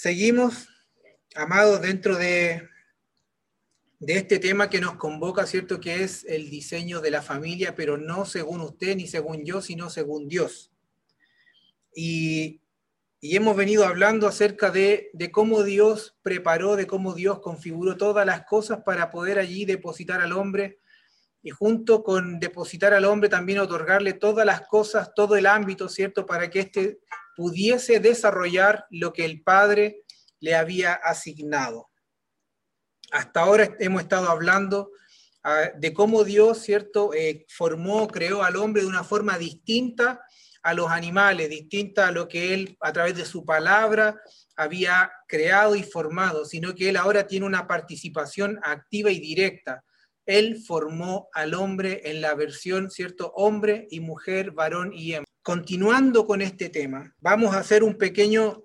Seguimos, amados, dentro de, de este tema que nos convoca, ¿cierto? Que es el diseño de la familia, pero no según usted ni según yo, sino según Dios. Y, y hemos venido hablando acerca de, de, cómo Dios preparó, de cómo Dios configuró todas las cosas para poder allí depositar al hombre y junto con depositar al hombre también otorgarle todas las cosas, todo el ámbito, ¿cierto? Para que éste pudiese desarrollar lo que el Padre le había asignado. Hasta ahora hemos estado hablando uh, de cómo Dios, ¿cierto?, eh, formó, creó al hombre de una forma distinta a los animales, distinta a lo que Él a través de su palabra había creado y formado, sino que Él ahora tiene una participación activa y directa. Él formó al hombre en la versión, ¿cierto? Hombre y mujer, varón y hembra. Continuando con este tema, vamos a hacer un pequeño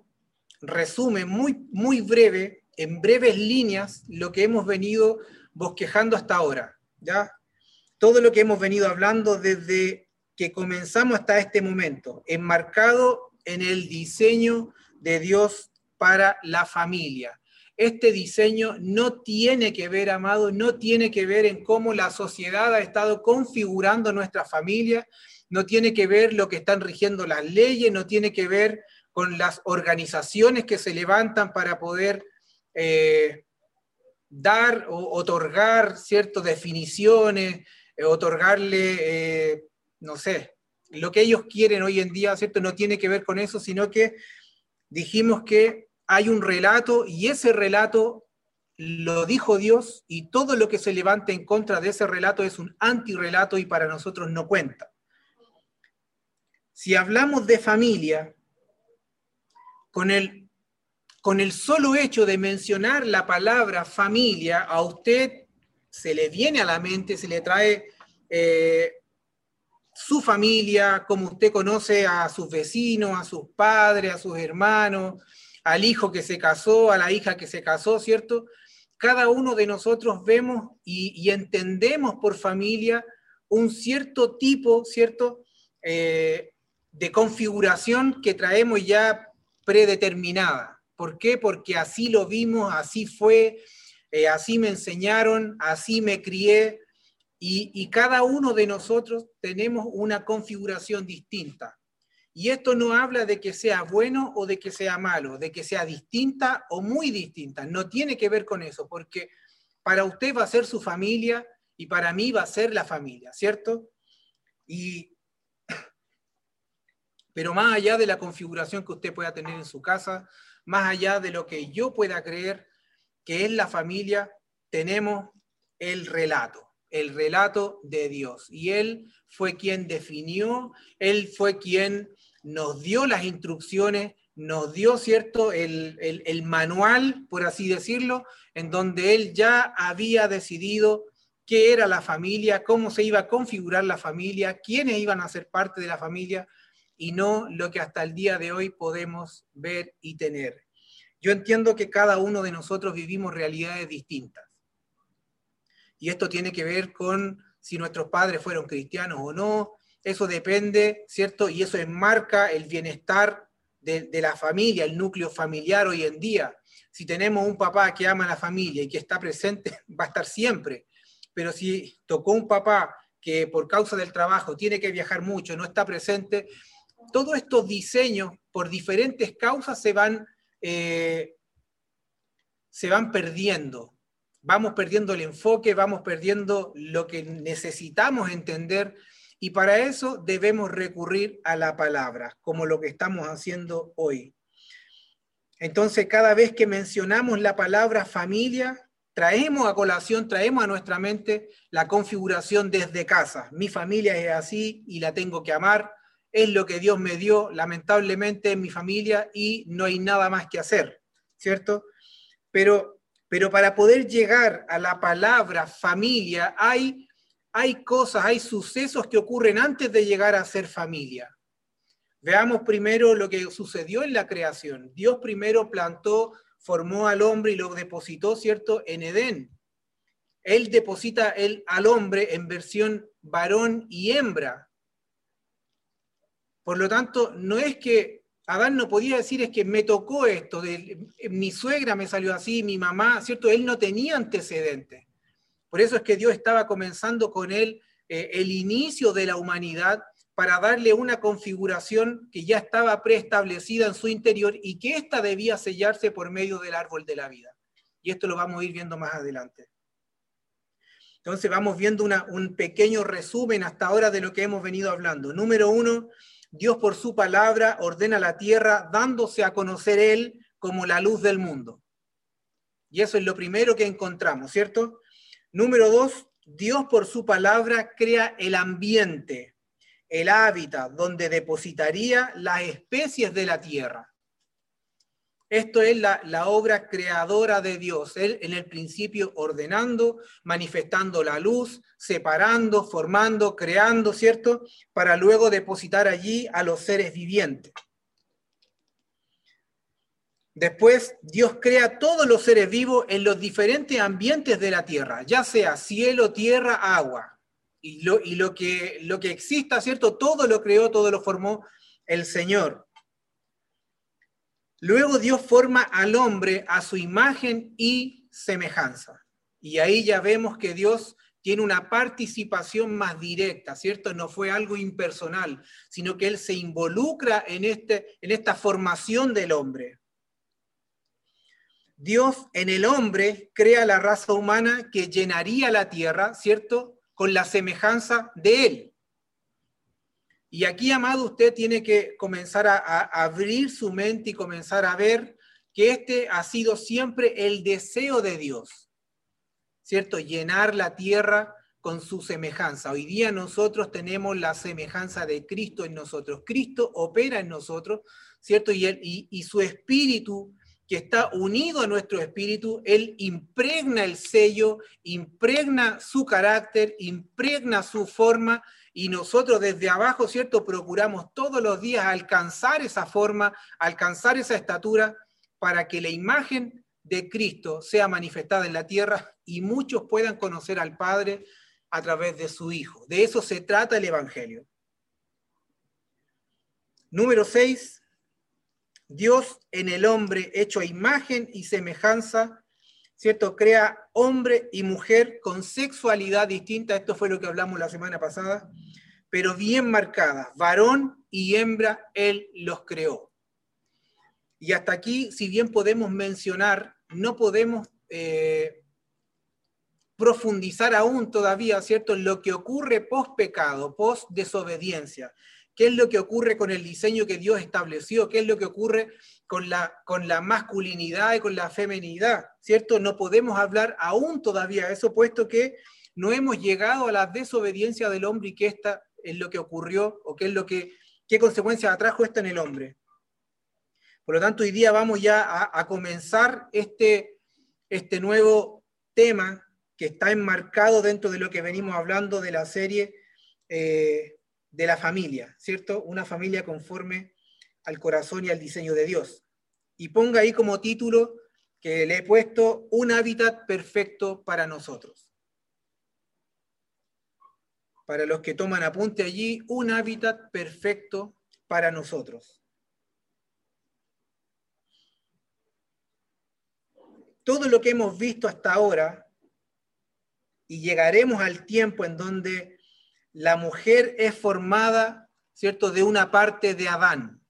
resumen muy, muy breve, en breves líneas, lo que hemos venido bosquejando hasta ahora, ¿ya? Todo lo que hemos venido hablando desde que comenzamos hasta este momento, enmarcado en el diseño de Dios para la familia. Este diseño no tiene que ver, amado, no tiene que ver en cómo la sociedad ha estado configurando nuestra familia, no tiene que ver lo que están rigiendo las leyes, no tiene que ver con las organizaciones que se levantan para poder eh, dar o otorgar ciertas definiciones, eh, otorgarle, eh, no sé, lo que ellos quieren hoy en día, ¿cierto? No tiene que ver con eso, sino que dijimos que hay un relato y ese relato lo dijo Dios y todo lo que se levante en contra de ese relato es un antirrelato y para nosotros no cuenta si hablamos de familia, con el, con el solo hecho de mencionar la palabra familia, a usted se le viene a la mente, se le trae eh, su familia, como usted conoce a sus vecinos, a sus padres, a sus hermanos, al hijo que se casó, a la hija que se casó, ¿cierto? Cada uno de nosotros vemos y, entendemos por familia un cierto tipo, ¿cierto? Eh, de configuración que traemos ya predeterminada. ¿Por qué? Porque así lo vimos, así fue, eh, así me enseñaron, así me crié, y, y, cada uno de nosotros tenemos una configuración distinta. Y esto no habla de que sea bueno o de que sea malo, de que sea distinta o muy distinta. No tiene que ver con eso, porque para usted va a ser su familia y para mí va a ser la familia, ¿cierto? Y, pero más allá de la configuración que usted pueda tener en su casa, más allá de lo que yo pueda creer que es la familia, tenemos el relato, el relato de Dios. Y Él fue quien definió, Él fue quien nos dio las instrucciones, nos dio, ¿cierto?, el, el, el manual, por así decirlo, en donde Él ya había decidido qué era la familia, cómo se iba a configurar la familia, quiénes iban a ser parte de la familia y no lo que hasta el día de hoy podemos ver y tener. Yo entiendo que cada uno de nosotros vivimos realidades distintas. Y esto tiene que ver con si nuestros padres fueron cristianos o no. Eso depende, ¿cierto? Y eso enmarca el bienestar de, de la familia, el núcleo familiar hoy en día. Si tenemos un papá que ama a la familia y que está presente, va a estar siempre. Pero si tocó un papá que por causa del trabajo tiene que viajar mucho, no está presente, todos estos diseños, por diferentes causas, se van, eh, se van perdiendo. Vamos perdiendo el enfoque, vamos perdiendo lo que necesitamos entender y para eso debemos recurrir a la palabra, como lo que estamos haciendo hoy. Entonces, cada vez que mencionamos la palabra familia, traemos a colación, traemos a nuestra mente la configuración desde casa. Mi familia es así y la tengo que amar, es lo que Dios me dio, lamentablemente, en mi familia y no hay nada más que hacer, ¿cierto? Pero, pero para poder llegar a la palabra familia, hay, hay cosas, hay sucesos que ocurren antes de llegar a ser familia. Veamos primero lo que sucedió en la creación. Dios primero plantó, formó al hombre y lo depositó, ¿cierto?, en Edén. Él deposita el, al hombre en versión varón y hembra, por lo tanto, no es que Adán no podía decir es que me tocó esto, de, mi suegra me salió así, mi mamá, ¿cierto? Él no tenía antecedentes. Por eso es que Dios estaba comenzando con él eh, el inicio de la humanidad para darle una configuración que ya estaba preestablecida en su interior y que ésta debía sellarse por medio del árbol de la vida. Y esto lo vamos a ir viendo más adelante. Entonces vamos viendo un pequeño resumen hasta ahora de lo que hemos venido hablando. Número uno, Dios por su palabra ordena la tierra dándose a conocer Él como la luz del mundo. Y eso es lo primero que encontramos, ¿cierto? Número dos, Dios por su palabra crea el ambiente, el hábitat donde depositaría las especies de la tierra. Esto es la, obra creadora de Dios, Él en el principio ordenando, manifestando la luz, separando, formando, creando, ¿cierto? Para luego depositar allí a los seres vivientes. Después, Dios crea todos los seres vivos en los diferentes ambientes de la tierra, ya sea cielo, tierra, agua. Y lo, y lo, que, lo que exista, ¿cierto? Todo lo creó, todo lo formó el Señor. Luego Dios forma al hombre a su imagen y semejanza. Y ahí ya vemos que Dios tiene una participación más directa, ¿cierto? No fue algo impersonal, sino que Él se involucra en, este, en esta formación del hombre. Dios en el hombre crea la raza humana que llenaría la tierra, ¿cierto? Con la semejanza de Él. Y aquí, amado, usted tiene que comenzar a, abrir su mente y comenzar a ver que este ha sido siempre el deseo de Dios, ¿cierto? Llenar la tierra con su semejanza. Hoy día nosotros tenemos la semejanza de Cristo en nosotros. Cristo opera en nosotros, ¿cierto? Y, su espíritu que está unido a nuestro espíritu, Él impregna el sello, impregna su carácter, impregna su forma y nosotros desde abajo, ¿cierto? Procuramos todos los días alcanzar esa forma, alcanzar esa estatura para que la imagen de Cristo sea manifestada en la tierra y muchos puedan conocer al Padre a través de su Hijo. De eso se trata el Evangelio. Número 6. Dios en el hombre hecho a imagen y semejanza ¿cierto? Crea hombre y mujer con sexualidad distinta, esto fue lo que hablamos la semana pasada, pero bien marcada, varón y hembra, Él los creó. Y hasta aquí, si bien podemos mencionar, no podemos eh, profundizar aún todavía, ¿cierto?, lo que ocurre post pecado, post desobediencia. ¿Qué es lo que ocurre con el diseño que Dios estableció? ¿Qué es lo que ocurre con la, con la masculinidad y con la feminidad? ¿Cierto? No podemos hablar aún todavía de eso, puesto que no hemos llegado a la desobediencia del hombre y que esta es lo que ocurrió o qué es lo que, qué consecuencias atrajo esto en el hombre. Por lo tanto, hoy día vamos ya a, comenzar este, este nuevo tema que está enmarcado dentro de lo que venimos hablando de la serie eh, de la familia, ¿cierto? Una familia conforme al corazón y al diseño de Dios. Y ponga ahí como título que le he puesto un hábitat perfecto para nosotros. Para los que toman apunte allí, un hábitat perfecto para nosotros. Todo lo que hemos visto hasta ahora, y llegaremos al tiempo en donde la mujer es formada, ¿cierto?, de una parte de Adán.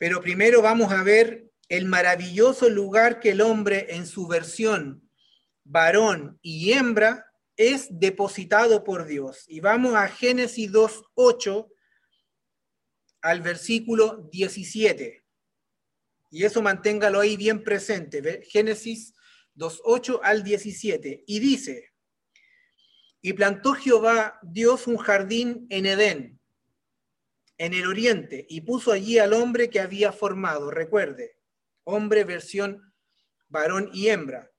Pero primero vamos a ver el maravilloso lugar que el hombre en su versión varón y hembra es depositado por Dios. Y vamos a Génesis 2.8 al versículo 17. Y eso manténgalo ahí bien presente. Génesis 2.8 al 17. Y dice, y plantó Jehová Dios un jardín en Edén, en el oriente, y puso allí al hombre que había formado. Recuerde, hombre versión varón y hembra.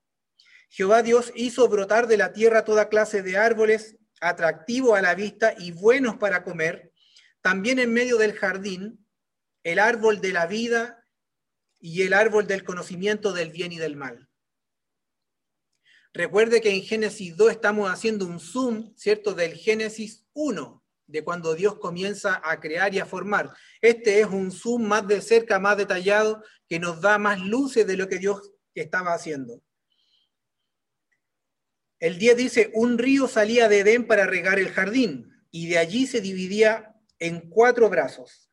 Jehová Dios hizo brotar de la tierra toda clase de árboles atractivos a la vista y buenos para comer. También en medio del jardín, el árbol de la vida y el árbol del conocimiento del bien y del mal. Recuerde que en Génesis 2 estamos haciendo un zoom, ¿cierto?, del Génesis 1, de cuando Dios comienza a crear y a formar. Este es un zoom más de cerca, más detallado, que nos da más luces de lo que Dios estaba haciendo. El 10 dice, un río salía de Edén para regar el jardín, y de allí se dividía en cuatro brazos.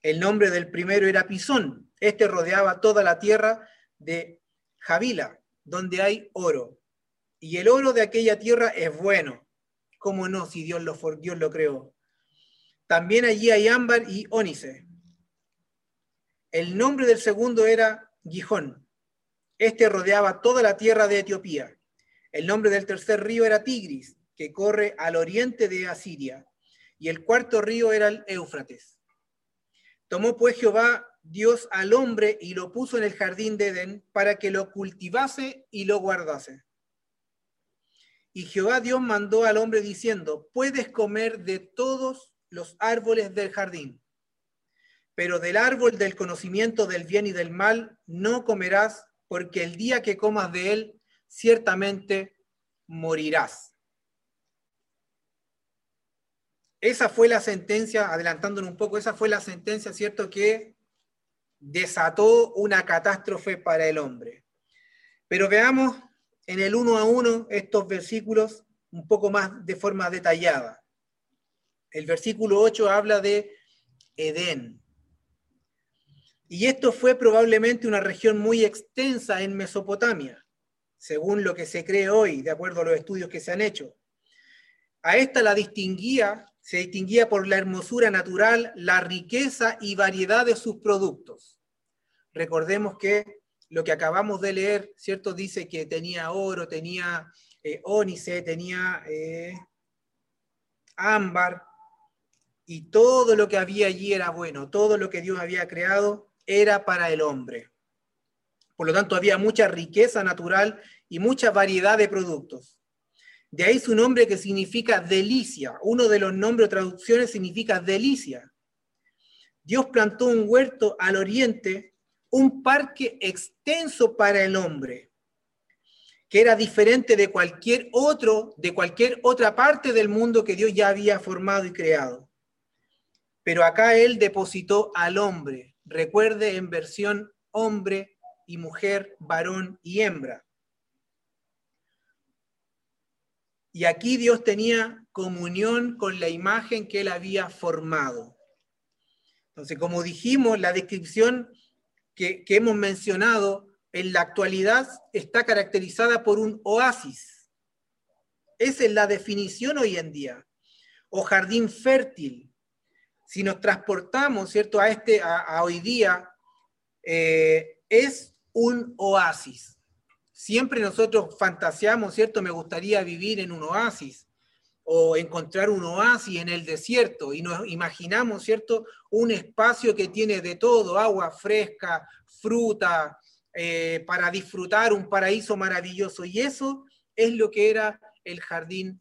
El nombre del primero era Pisón. Este rodeaba toda la tierra de Javila, donde hay oro. Y el oro de aquella tierra es bueno. ¿Cómo no si Dios lo, Dios lo creó? También allí hay ámbar y ónice. El nombre del segundo era Gijón. Este rodeaba toda la tierra de Etiopía. El nombre del tercer río era Tigris, que corre al oriente de Asiria. Y el cuarto río era el Éufrates. Tomó pues Jehová Dios al hombre y lo puso en el jardín de Edén para que lo cultivase y lo guardase. Y Jehová Dios mandó al hombre diciendo, puedes comer de todos los árboles del jardín, pero del árbol del conocimiento del bien y del mal no comerás, porque el día que comas de él, ciertamente morirás. Esa fue la sentencia, adelantándonos un poco, esa fue la sentencia, ¿cierto?, que desató una catástrofe para el hombre. Pero veamos en el uno a uno estos versículos un poco más de forma detallada. El versículo 8 habla de Edén. Y esto fue probablemente una región muy extensa en Mesopotamia, según lo que se cree hoy, de acuerdo a los estudios que se han hecho. A esta la distinguía, se distinguía por la hermosura natural, la riqueza y variedad de sus productos. Recordemos que lo que acabamos de leer, ¿cierto? Dice que tenía oro, tenía eh, ónice, tenía eh, ámbar, y todo lo que había allí era bueno, todo lo que Dios había creado era para el hombre. Por lo tanto, había mucha riqueza natural y mucha variedad de productos. De ahí su nombre que significa delicia. Uno de los nombres o traducciones significa delicia. Dios plantó un huerto al oriente un parque extenso para el hombre, que era diferente de cualquier otro, de cualquier otra parte del mundo que Dios ya había formado y creado. Pero acá él depositó al hombre. Recuerde en versión hombre y mujer, varón y hembra. Y aquí Dios tenía comunión con la imagen que él había formado. Entonces, como dijimos, la descripción que, hemos mencionado en la actualidad está caracterizada por un oasis. Esa es la definición hoy en día. O jardín fértil. Si nos transportamos, ¿cierto?, a, este, a, hoy día, eh, es un oasis. Siempre nosotros fantaseamos, ¿cierto? Me gustaría vivir en un oasis o encontrar un oasis en el desierto y nos imaginamos, ¿cierto? Un espacio que tiene de todo, agua fresca, fruta, eh, para disfrutar un paraíso maravilloso. Y eso es lo que era el jardín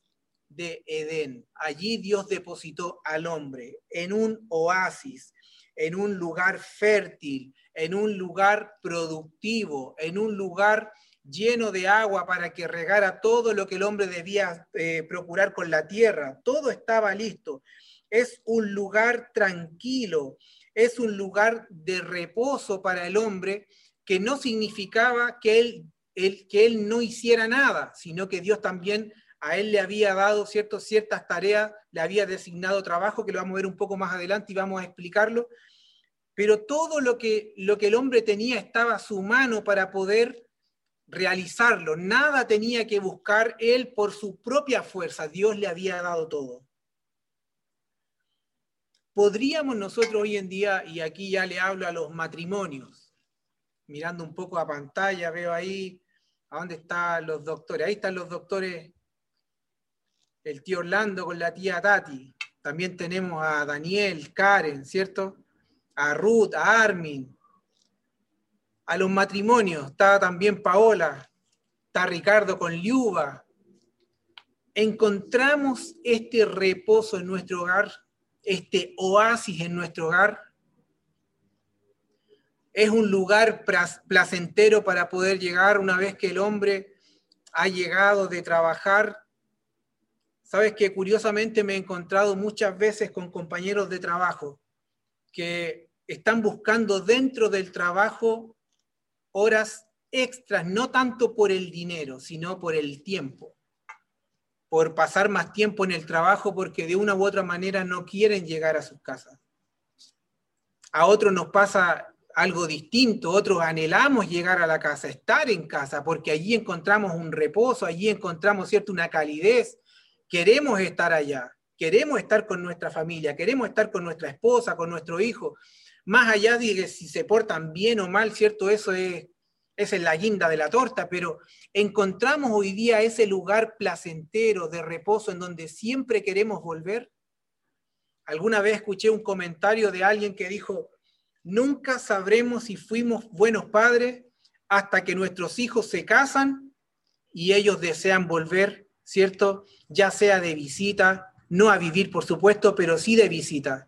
de Edén. Allí Dios depositó al hombre en un oasis, en un lugar fértil, en un lugar productivo, en un lugar lleno de agua para que regara todo lo que el hombre debía eh, procurar con la tierra. Todo estaba listo. Es un lugar tranquilo, es un lugar de reposo para el hombre que no significaba que él, que él no hiciera nada, sino que Dios también a él le había dado ciertas tareas, le había designado trabajo, que lo vamos a ver un poco más adelante y vamos a explicarlo. Pero todo lo que, lo que el hombre tenía estaba a su mano para poder realizarlo, nada tenía que buscar él por su propia fuerza, Dios le había dado todo. Podríamos nosotros hoy en día, y aquí ya le hablo a los matrimonios, mirando un poco a pantalla, veo ahí, ¿a dónde están los doctores? Ahí están los doctores, el tío Orlando con la tía Tati. También tenemos a Daniel, Karen, ¿cierto? A Ruth, a Armin, a los matrimonios. Está también Paola, está Ricardo con Liuba. Encontramos este reposo en nuestro hogar, este oasis en nuestro hogar. Es un lugar placentero para poder llegar una vez que el hombre ha llegado de trabajar, Sabes que curiosamente me he encontrado muchas veces con compañeros de trabajo que están buscando dentro del trabajo horas extras, no tanto por el dinero, sino por el tiempo, por pasar más tiempo en el trabajo porque de una u otra manera no quieren llegar a sus casas. A otros nos pasa algo distinto, otros anhelamos llegar a la casa, estar en casa, porque allí encontramos un reposo, allí encontramos cierto una calidez, queremos estar allá, queremos estar con nuestra familia, queremos estar con nuestra esposa, con nuestro hijo, más allá de si se portan bien o mal, cierto, eso es, es la guinda de la torta, pero encontramos hoy día ese lugar placentero de reposo en donde siempre queremos volver. Alguna vez escuché un comentario de alguien que dijo, Nunca sabremos si fuimos buenos padres hasta que nuestros hijos se casan y ellos desean volver, ¿cierto? Ya sea de visita, no a vivir, por supuesto, pero sí de visita.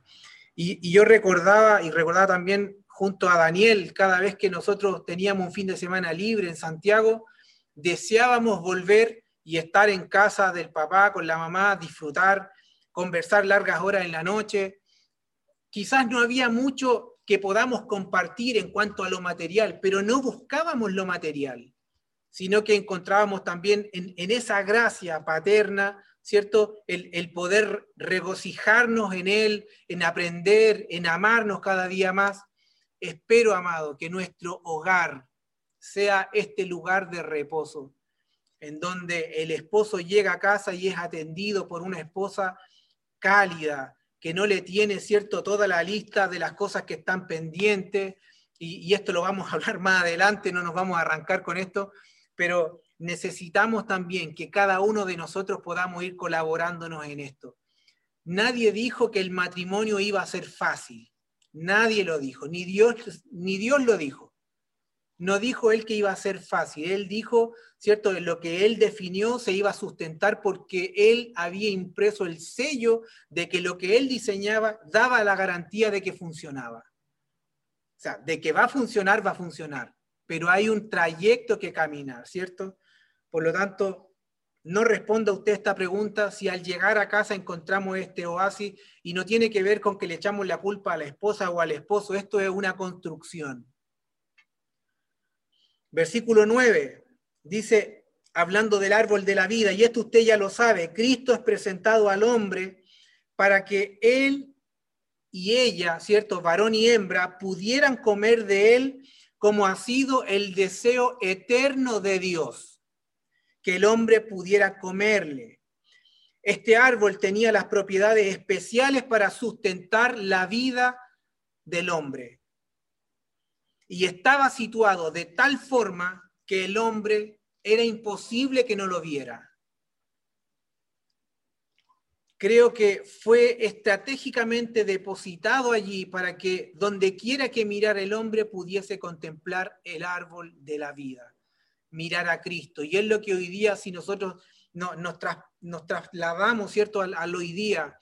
Y, yo recordaba, y recordaba también junto a Daniel, cada vez que nosotros teníamos un fin de semana libre en Santiago, deseábamos volver y estar en casa del papá con la mamá, disfrutar, conversar largas horas en la noche. Quizás no había mucho que podamos compartir en cuanto a lo material, pero no buscábamos lo material, sino que encontrábamos también en, esa gracia paterna, ¿cierto? El, poder regocijarnos en Él, en aprender, en amarnos cada día más. Espero, amado, que nuestro hogar sea este lugar de reposo, en donde el esposo llega a casa y es atendido por una esposa cálida, que no le tiene, ¿cierto?, toda la lista de las cosas que están pendientes, y, esto lo vamos a hablar más adelante, no nos vamos a arrancar con esto, pero necesitamos también que cada uno de nosotros podamos ir colaborándonos en esto. Nadie dijo que el matrimonio iba a ser fácil, nadie lo dijo, ni Dios, ni Dios lo dijo no dijo él que iba a ser fácil, él dijo, ¿cierto? Lo que él definió se iba a sustentar porque él había impreso el sello de que lo que él diseñaba daba la garantía de que funcionaba. O sea, de que va a funcionar, va a funcionar, pero hay un trayecto que caminar, ¿cierto? Por lo tanto, no responda usted esta pregunta si al llegar a casa encontramos este oasis y no tiene que ver con que le echamos la culpa a la esposa o al esposo, esto es una construcción Versículo 9 dice, hablando del árbol de la vida, y esto usted ya lo sabe, Cristo es presentado al hombre para que él y ella, ¿cierto? Varón y hembra, pudieran comer de él como ha sido el deseo eterno de Dios, que el hombre pudiera comerle. Este árbol tenía las propiedades especiales para sustentar la vida del hombre y estaba situado de tal forma que el hombre era imposible que no lo viera. Creo que fue estratégicamente depositado allí para que donde quiera que mirara el hombre pudiese contemplar el árbol de la vida, mirar a Cristo. Y es lo que hoy día, si nosotros nos, trasladamos, ¿cierto?, al hoy día,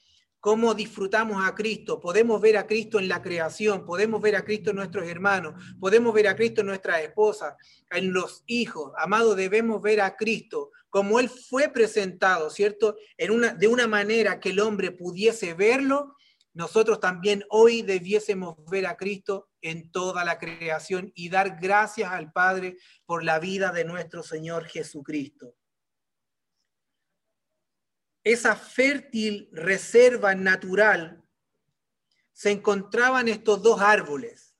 cómo disfrutamos a Cristo. Podemos ver a Cristo en la creación, podemos ver a Cristo en nuestros hermanos, podemos ver a Cristo en nuestras esposas, en los hijos. Amado, debemos ver a Cristo como Él fue presentado, ¿cierto? En una, de una manera que el hombre pudiese verlo. Nosotros también hoy debiésemos ver a Cristo en toda la creación y dar gracias al Padre por la vida de nuestro Señor Jesucristo esa fértil reserva natural, se encontraban estos dos árboles.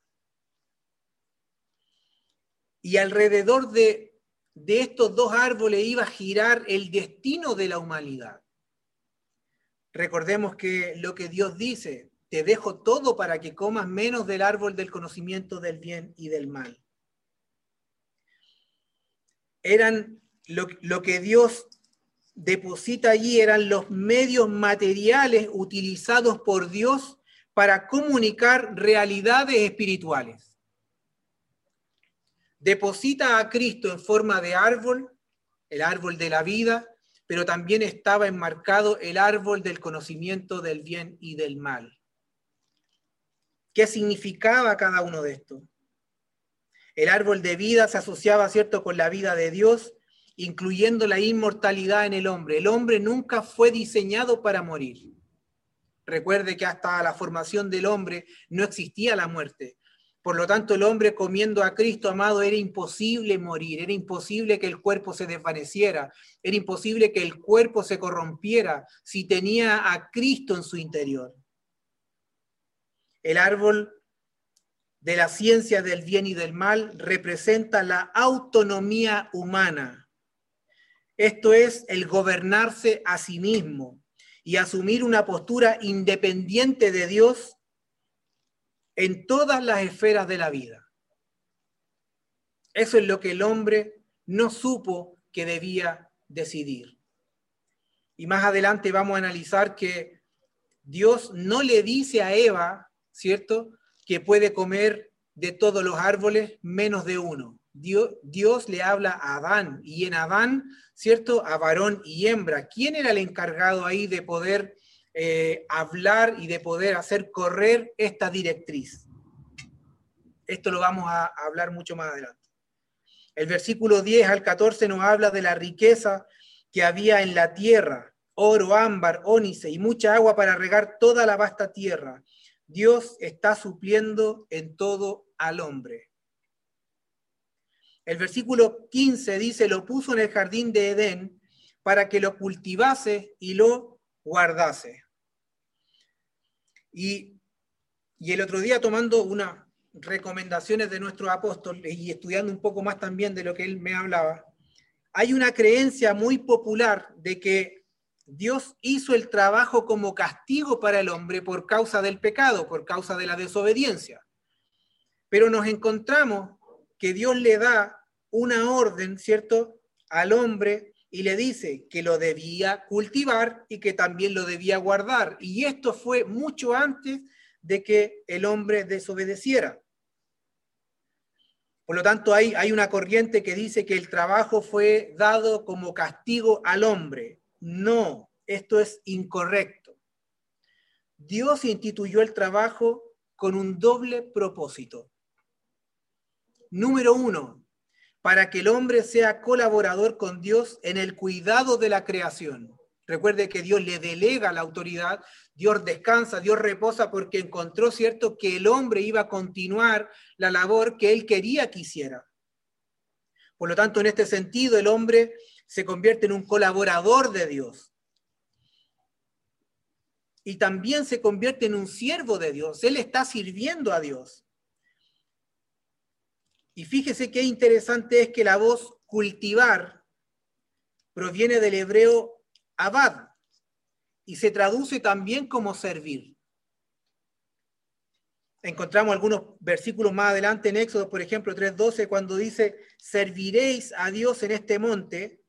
Y alrededor de, de estos dos árboles iba a girar el destino de la humanidad. Recordemos que lo que Dios dice, te dejo todo para que comas menos del árbol del conocimiento del bien y del mal. Eran lo, lo que Dios deposita allí eran los medios materiales utilizados por Dios para comunicar realidades espirituales. Deposita a Cristo en forma de árbol, el árbol de la vida, pero también estaba enmarcado el árbol del conocimiento del bien y del mal. ¿Qué significaba cada uno de estos? El árbol de vida se asociaba, ¿cierto?, con la vida de Dios incluyendo la inmortalidad en el hombre. El hombre nunca fue diseñado para morir. Recuerde que hasta la formación del hombre no existía la muerte. Por lo tanto, el hombre comiendo a Cristo, amado, era imposible morir, era imposible que el cuerpo se desvaneciera, era imposible que el cuerpo se corrompiera si tenía a Cristo en su interior. El árbol de la ciencia del bien y del mal representa la autonomía humana. Esto es el gobernarse a sí mismo y asumir una postura independiente de Dios en todas las esferas de la vida. Eso es lo que el hombre no supo que debía decidir. Y más adelante vamos a analizar que Dios no le dice a Eva, ¿cierto?, que puede comer de todos los árboles menos de uno. Dios, le habla a Adán y en Adán, ¿cierto? A varón y hembra. ¿Quién era el encargado ahí de poder eh, hablar y de poder hacer correr esta directriz? Esto lo vamos a, a hablar mucho más adelante. El versículo 10 al 14 nos habla de la riqueza que había en la tierra, oro, ámbar, ónice y mucha agua para regar toda la vasta tierra Dios está supliendo en todo al hombre. El versículo 15 dice, lo puso en el jardín de Edén para que lo cultivase y lo guardase. Y, y el otro día tomando unas recomendaciones de nuestro apóstol y estudiando un poco más también de lo que él me hablaba, hay una creencia muy popular de que Dios hizo el trabajo como castigo para el hombre por causa del pecado, por causa de la desobediencia. Pero nos encontramos que Dios le da una orden, ¿cierto?, al hombre y le dice que lo debía cultivar y que también lo debía guardar. Y esto fue mucho antes de que el hombre desobedeciera. Por lo tanto, hay, hay una corriente que dice que el trabajo fue dado como castigo al hombre. No, esto es incorrecto. Dios instituyó el trabajo con un doble propósito. Número uno, para que el hombre sea colaborador con Dios en el cuidado de la creación. Recuerde que Dios le delega la autoridad, Dios descansa, Dios reposa porque encontró, cierto, que el hombre iba a continuar la labor que él quería que hiciera. Por lo tanto, en este sentido, el hombre se convierte en un colaborador de Dios. Y también se convierte en un siervo de Dios. Él está sirviendo a Dios. Y fíjese qué interesante es que la voz cultivar proviene del hebreo abad y se traduce también como servir. Encontramos algunos versículos más adelante en Éxodo, por ejemplo, 3.12, cuando dice, serviréis a Dios en este monte,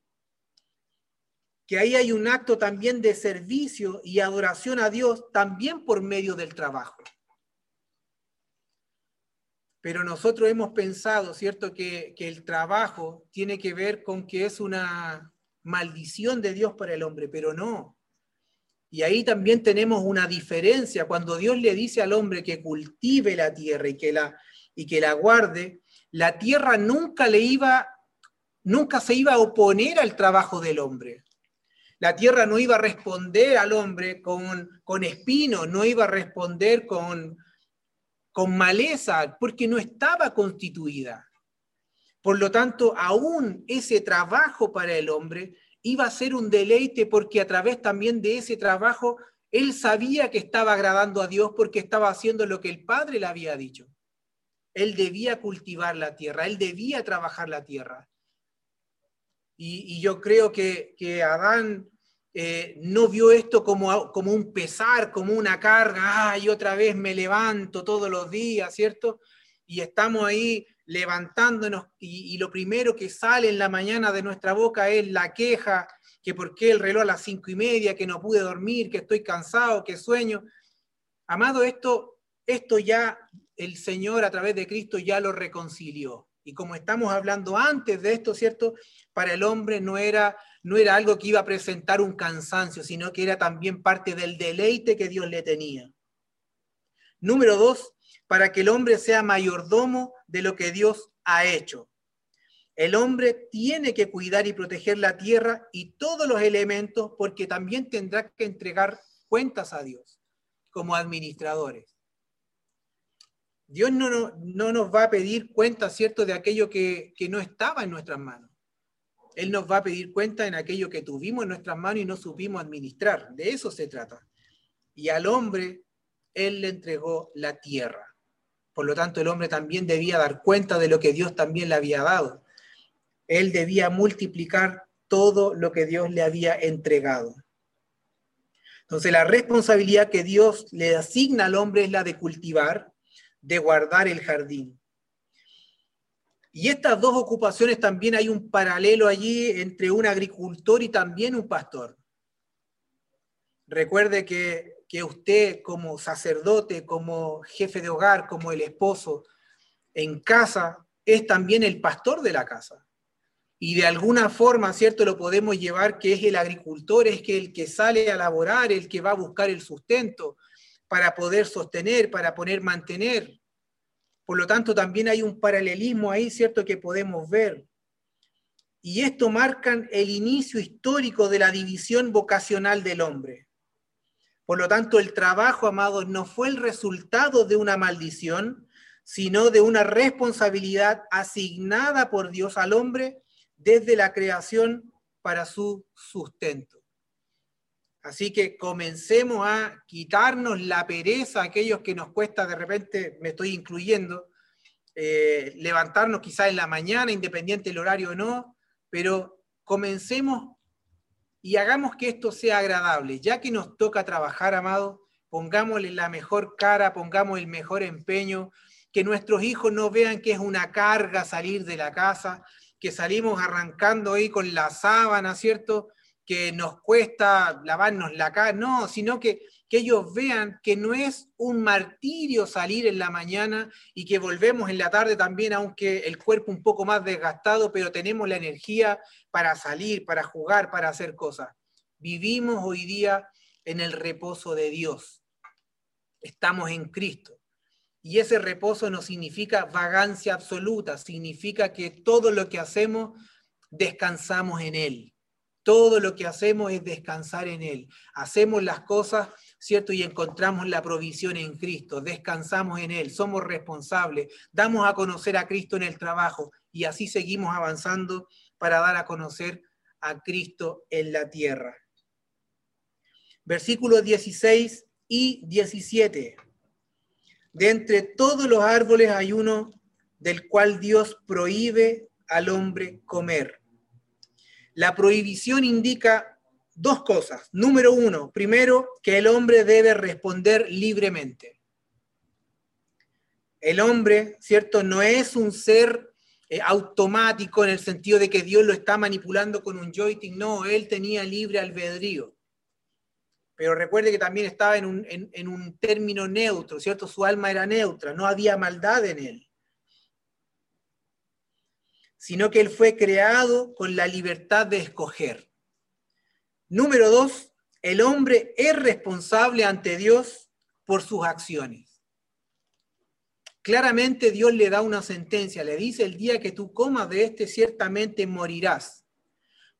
que ahí hay un acto también de servicio y adoración a Dios también por medio del trabajo. Pero nosotros hemos pensado, ¿cierto?, que, que, el trabajo tiene que ver con que es una maldición de Dios para el hombre, pero no. Y ahí también tenemos una diferencia. Cuando Dios le dice al hombre que cultive la tierra y que la, y que la guarde, la tierra nunca le iba, nunca se iba a oponer al trabajo del hombre. La tierra no iba a responder al hombre con, con espino, no iba a responder con, con maleza, porque no estaba constituida. Por lo tanto, aún ese trabajo para el hombre iba a ser un deleite porque a través también de ese trabajo él sabía que estaba agradando a Dios porque estaba haciendo lo que el Padre le había dicho. Él debía cultivar la tierra, él debía trabajar la tierra. Y, yo creo que, que Adán eh, no vio esto como, como un pesar, como una carga, ay, otra vez me levanto todos los días, ¿cierto? Y estamos ahí levantándonos y, lo primero que sale en la mañana de nuestra boca es la queja, que por qué el reloj a las cinco y media, que no pude dormir, que estoy cansado, que sueño. Amado, esto, esto ya el Señor a través de Cristo ya lo reconcilió. Y como estamos hablando antes de esto, ¿cierto? Para el hombre no era, no era algo que iba a presentar un cansancio, sino que era también parte del deleite que Dios le tenía. Número dos, para que el hombre sea mayordomo de lo que Dios ha hecho. El hombre tiene que cuidar y proteger la tierra y todos los elementos porque también tendrá que entregar cuentas a Dios como administradores. Dios no, no, nos va a pedir cuentas, ¿cierto?, de aquello que, que no estaba en nuestras manos. Él nos va a pedir cuenta en aquello que tuvimos en nuestras manos y no supimos administrar. De eso se trata. Y al hombre, Él le entregó la tierra. Por lo tanto, el hombre también debía dar cuenta de lo que Dios también le había dado él debía multiplicar todo lo que Dios le había entregado. Entonces la responsabilidad que Dios le asigna al hombre es la de cultivar, de guardar el jardín. Y estas dos ocupaciones también hay un paralelo allí entre un agricultor y también un pastor. Recuerde que, que usted como sacerdote, como jefe de hogar, como el esposo en casa, es también el pastor de la casa y de alguna forma, ¿cierto? Lo podemos llevar que es el agricultor, es que el que sale a laborar, el que va a buscar el sustento para poder sostener, para poder mantener. Por lo tanto, también hay un paralelismo ahí, ¿cierto? Que podemos ver. Y esto marca el inicio histórico de la división vocacional del hombre. Por lo tanto, el trabajo, amados, no fue el resultado de una maldición, sino de una responsabilidad asignada por Dios al hombre desde la creación para su sustento. Así que comencemos a quitarnos la pereza, aquellos que nos cuesta de repente, me estoy incluyendo, eh, levantarnos quizás en la mañana, independiente del horario o no, pero comencemos y hagamos que esto sea agradable. Ya que nos toca trabajar, amado, pongámosle la mejor cara, pongamos el mejor empeño, que nuestros hijos no vean que es una carga salir de la casa, que salimos arrancando ahí con la sábana, ¿cierto? Que nos cuesta lavarnos la cara, no, sino que, que ellos vean que no es un martirio salir en la mañana y que volvemos en la tarde también, aunque el cuerpo un poco más desgastado, pero tenemos la energía para salir, para jugar, para hacer cosas. Vivimos hoy día en el reposo de Dios. Estamos en Cristo. Y ese reposo no significa vagancia absoluta, significa que todo lo que hacemos descansamos en Él. Todo lo que hacemos es descansar en Él. Hacemos las cosas, ¿cierto? Y encontramos la provisión en Cristo. Descansamos en Él. Somos responsables. Damos a conocer a Cristo en el trabajo. Y así seguimos avanzando para dar a conocer a Cristo en la tierra. Versículos 16 y 17. De entre todos los árboles hay uno del cual Dios prohíbe al hombre comer. La prohibición indica dos cosas. Número uno, primero, que el hombre debe responder libremente. El hombre, ¿cierto? No es un ser eh, automático en el sentido de que Dios lo está manipulando con un joystick. No, él tenía libre albedrío pero recuerde que también estaba en un, término neutro, ¿cierto? Su alma era neutra, no había maldad en él, sino que él fue creado con la libertad de escoger. Número dos, el hombre es responsable ante Dios por sus acciones. Claramente Dios le da una sentencia, le dice el día que tú comas de este ciertamente morirás.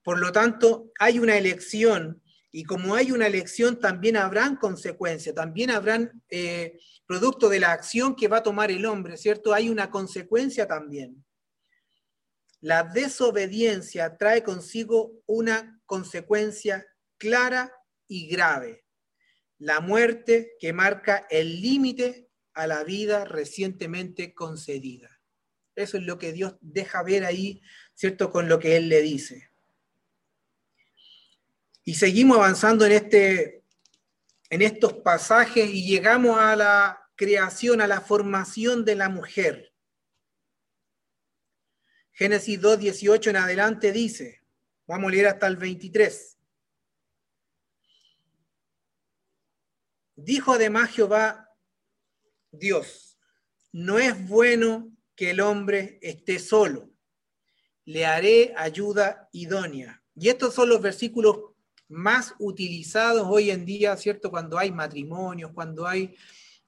Por lo tanto, hay una elección y como hay una elección, también habrán consecuencias, también habrán eh, producto de la acción que va a tomar el hombre, ¿cierto? Hay una consecuencia también. La desobediencia trae consigo una consecuencia clara y grave. La muerte que marca el límite a la vida recientemente concedida. Eso es lo que Dios deja ver ahí, ¿cierto? Con lo que Él le dice. Y seguimos avanzando en, este, en estos pasajes y llegamos a la creación, a la formación de la mujer. Génesis 2, 18 en adelante dice, vamos a leer hasta el 23. Dijo además Jehová, Dios, no es bueno que el hombre esté solo, le haré ayuda idónea. Y estos son los versículos más utilizados hoy en día, ¿cierto? Cuando hay matrimonios, cuando hay,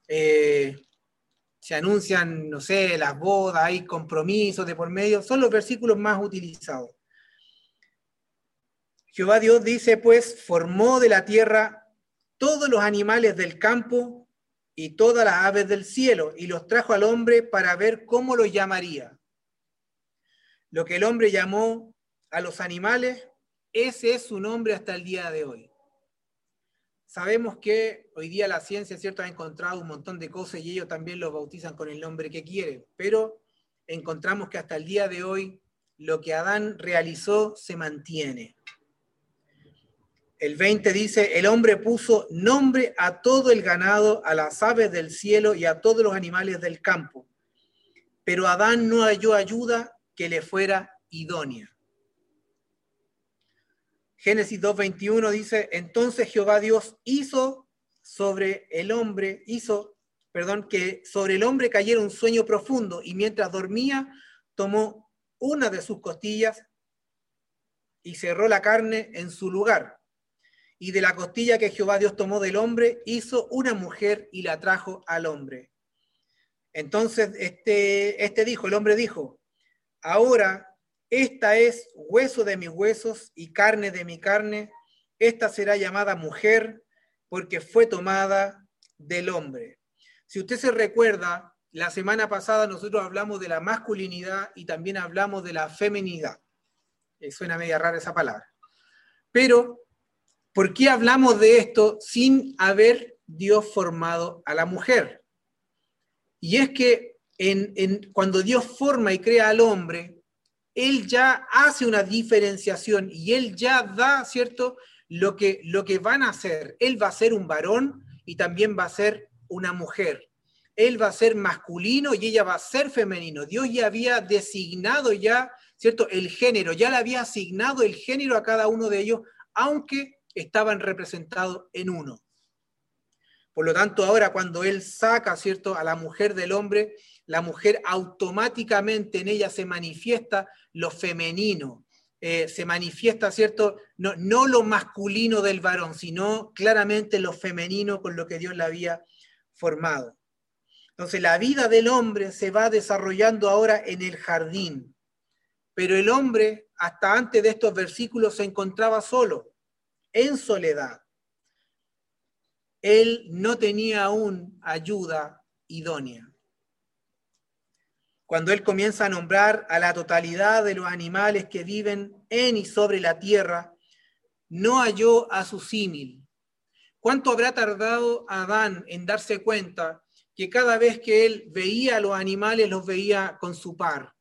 eh, se anuncian, no sé, las bodas, hay compromisos de por medio, son los versículos más utilizados. Jehová Dios dice, pues, formó de la tierra todos los animales del campo y todas las aves del cielo, y los trajo al hombre para ver cómo los llamaría. Lo que el hombre llamó a los animales, ese es su nombre hasta el día de hoy. Sabemos que hoy día la ciencia, ¿cierto?, ha encontrado un montón de cosas y ellos también los bautizan con el nombre que quieren, pero encontramos que hasta el día de hoy lo que Adán realizó se mantiene. El 20 dice, el hombre puso nombre a todo el ganado, a las aves del cielo y a todos los animales del campo, pero Adán no halló ayuda que le fuera idónea. Génesis 2.21 dice, entonces Jehová Dios hizo sobre el hombre, hizo, perdón, que sobre el hombre cayera un sueño profundo y mientras dormía tomó una de sus costillas y cerró la carne en su lugar. Y de la costilla que Jehová Dios tomó del hombre, hizo una mujer y la trajo al hombre. Entonces este, este dijo, el hombre dijo, ahora esta es hueso de mis huesos y carne de mi carne. Esta será llamada mujer porque fue tomada del hombre. Si usted se recuerda, la semana pasada nosotros hablamos de la masculinidad y también hablamos de la feminidad. Eh, suena media rara esa palabra. Pero, ¿por qué hablamos de esto sin haber Dios formado a la mujer? Y es que cuando Dios forma y crea al hombre, él ya hace una diferenciación y él ya da, ¿cierto?, lo que, lo que van a hacer. Él va a ser un varón y también va a ser una mujer. Él va a ser masculino y ella va a ser femenino. Dios ya había designado ya, ¿cierto?, el género, ya le había asignado el género a cada uno de ellos, aunque estaban representados en uno. Por lo tanto, ahora cuando Él saca, ¿cierto?, a la mujer del hombre, la mujer automáticamente en ella se manifiesta lo femenino, eh, se manifiesta, ¿cierto? No, no lo masculino del varón, sino claramente lo femenino con lo que Dios la había formado. Entonces la vida del hombre se va desarrollando ahora en el jardín, pero el hombre hasta antes de estos versículos se encontraba solo, en soledad. Él no tenía aún ayuda idónea cuando él comienza a nombrar a la totalidad de los animales que viven en y sobre la tierra, no halló a su símil. ¿Cuánto habrá tardado Adán en darse cuenta que cada vez que él veía a los animales los veía con su par,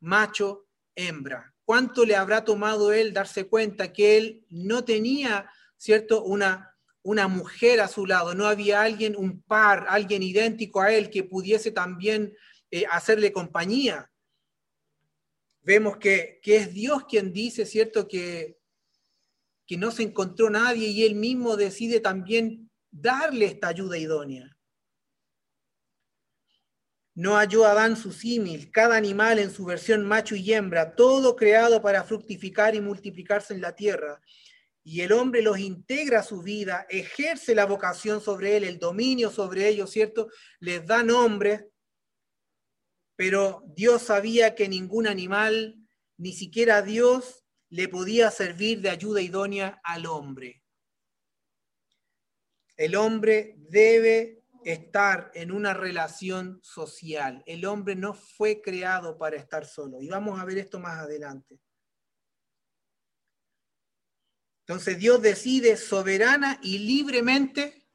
macho, hembra? ¿Cuánto le habrá tomado él darse cuenta que él no tenía, cierto, una, una mujer a su lado, no había alguien, un par, alguien idéntico a él que pudiese también eh, hacerle compañía. Vemos que, es Dios quien dice, ¿cierto?, que, que no se encontró nadie y él mismo decide también darle esta ayuda idónea. No halló Adán su símil, cada animal en su versión macho y hembra, todo creado para fructificar y multiplicarse en la tierra. Y el hombre los integra a su vida, ejerce la vocación sobre él, el dominio sobre ellos, ¿cierto? Les da nombre, pero Dios sabía que ningún animal, ni siquiera Dios, le podía servir de ayuda idónea al hombre. El hombre debe estar en una relación social. El hombre no fue creado para estar solo. Y vamos a ver esto más adelante. Entonces Dios decide soberana y libremente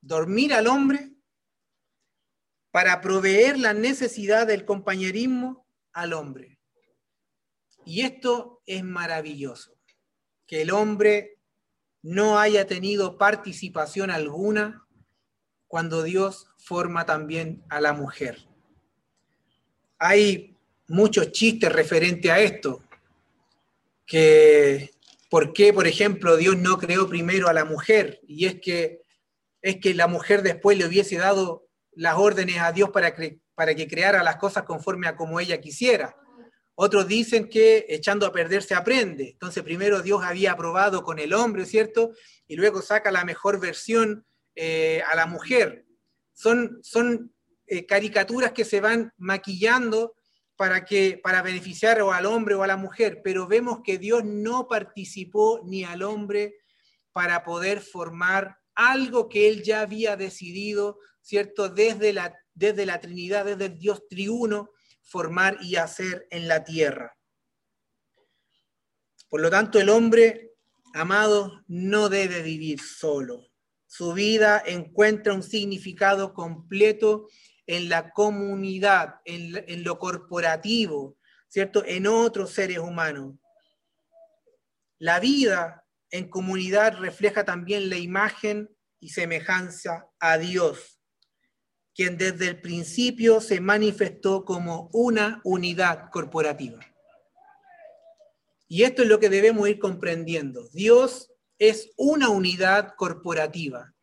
dormir al hombre para proveer la necesidad del compañerismo al hombre. Y esto es maravilloso, que el hombre no haya tenido participación alguna cuando Dios forma también a la mujer. Hay muchos chistes referente a esto, que por qué, por ejemplo, Dios no creó primero a la mujer, y es que es que la mujer después le hubiese dado las órdenes a Dios para, para que creara las cosas conforme a como ella quisiera. Otros dicen que echando a perder se aprende. Entonces primero Dios había aprobado con el hombre, ¿cierto? Y luego saca la mejor versión eh, a la mujer. Son, son eh, caricaturas que se van maquillando para, que, para beneficiar o al hombre o a la mujer, pero vemos que Dios no participó ni al hombre para poder formar algo que él ya había decidido, ¿cierto? Desde la, desde la Trinidad, desde el Dios triuno, formar y hacer en la tierra. Por lo tanto, el hombre, amado, no debe vivir solo. Su vida encuentra un significado completo en la comunidad, en, lo corporativo, ¿cierto? En otros seres humanos. La vida en comunidad refleja también la imagen y semejanza a Dios, quien desde el principio se manifestó como una unidad corporativa. Y esto es lo que debemos ir comprendiendo. Dios es una unidad corporativa.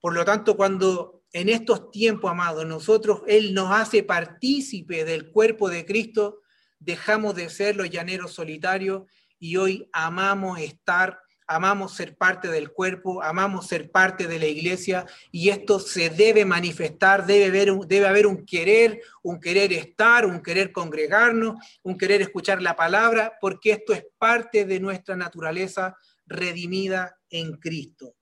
Por lo tanto, cuando en estos tiempos, amados, nosotros, Él nos hace partícipe del cuerpo de Cristo, dejamos de ser los llaneros solitarios y hoy amamos estar, amamos ser parte del cuerpo, amamos ser parte de la iglesia y esto se debe manifestar, debe haber, debe haber un querer, un querer estar, un querer congregarnos, un querer escuchar la palabra, porque esto es parte de nuestra naturaleza redimida en Cristo.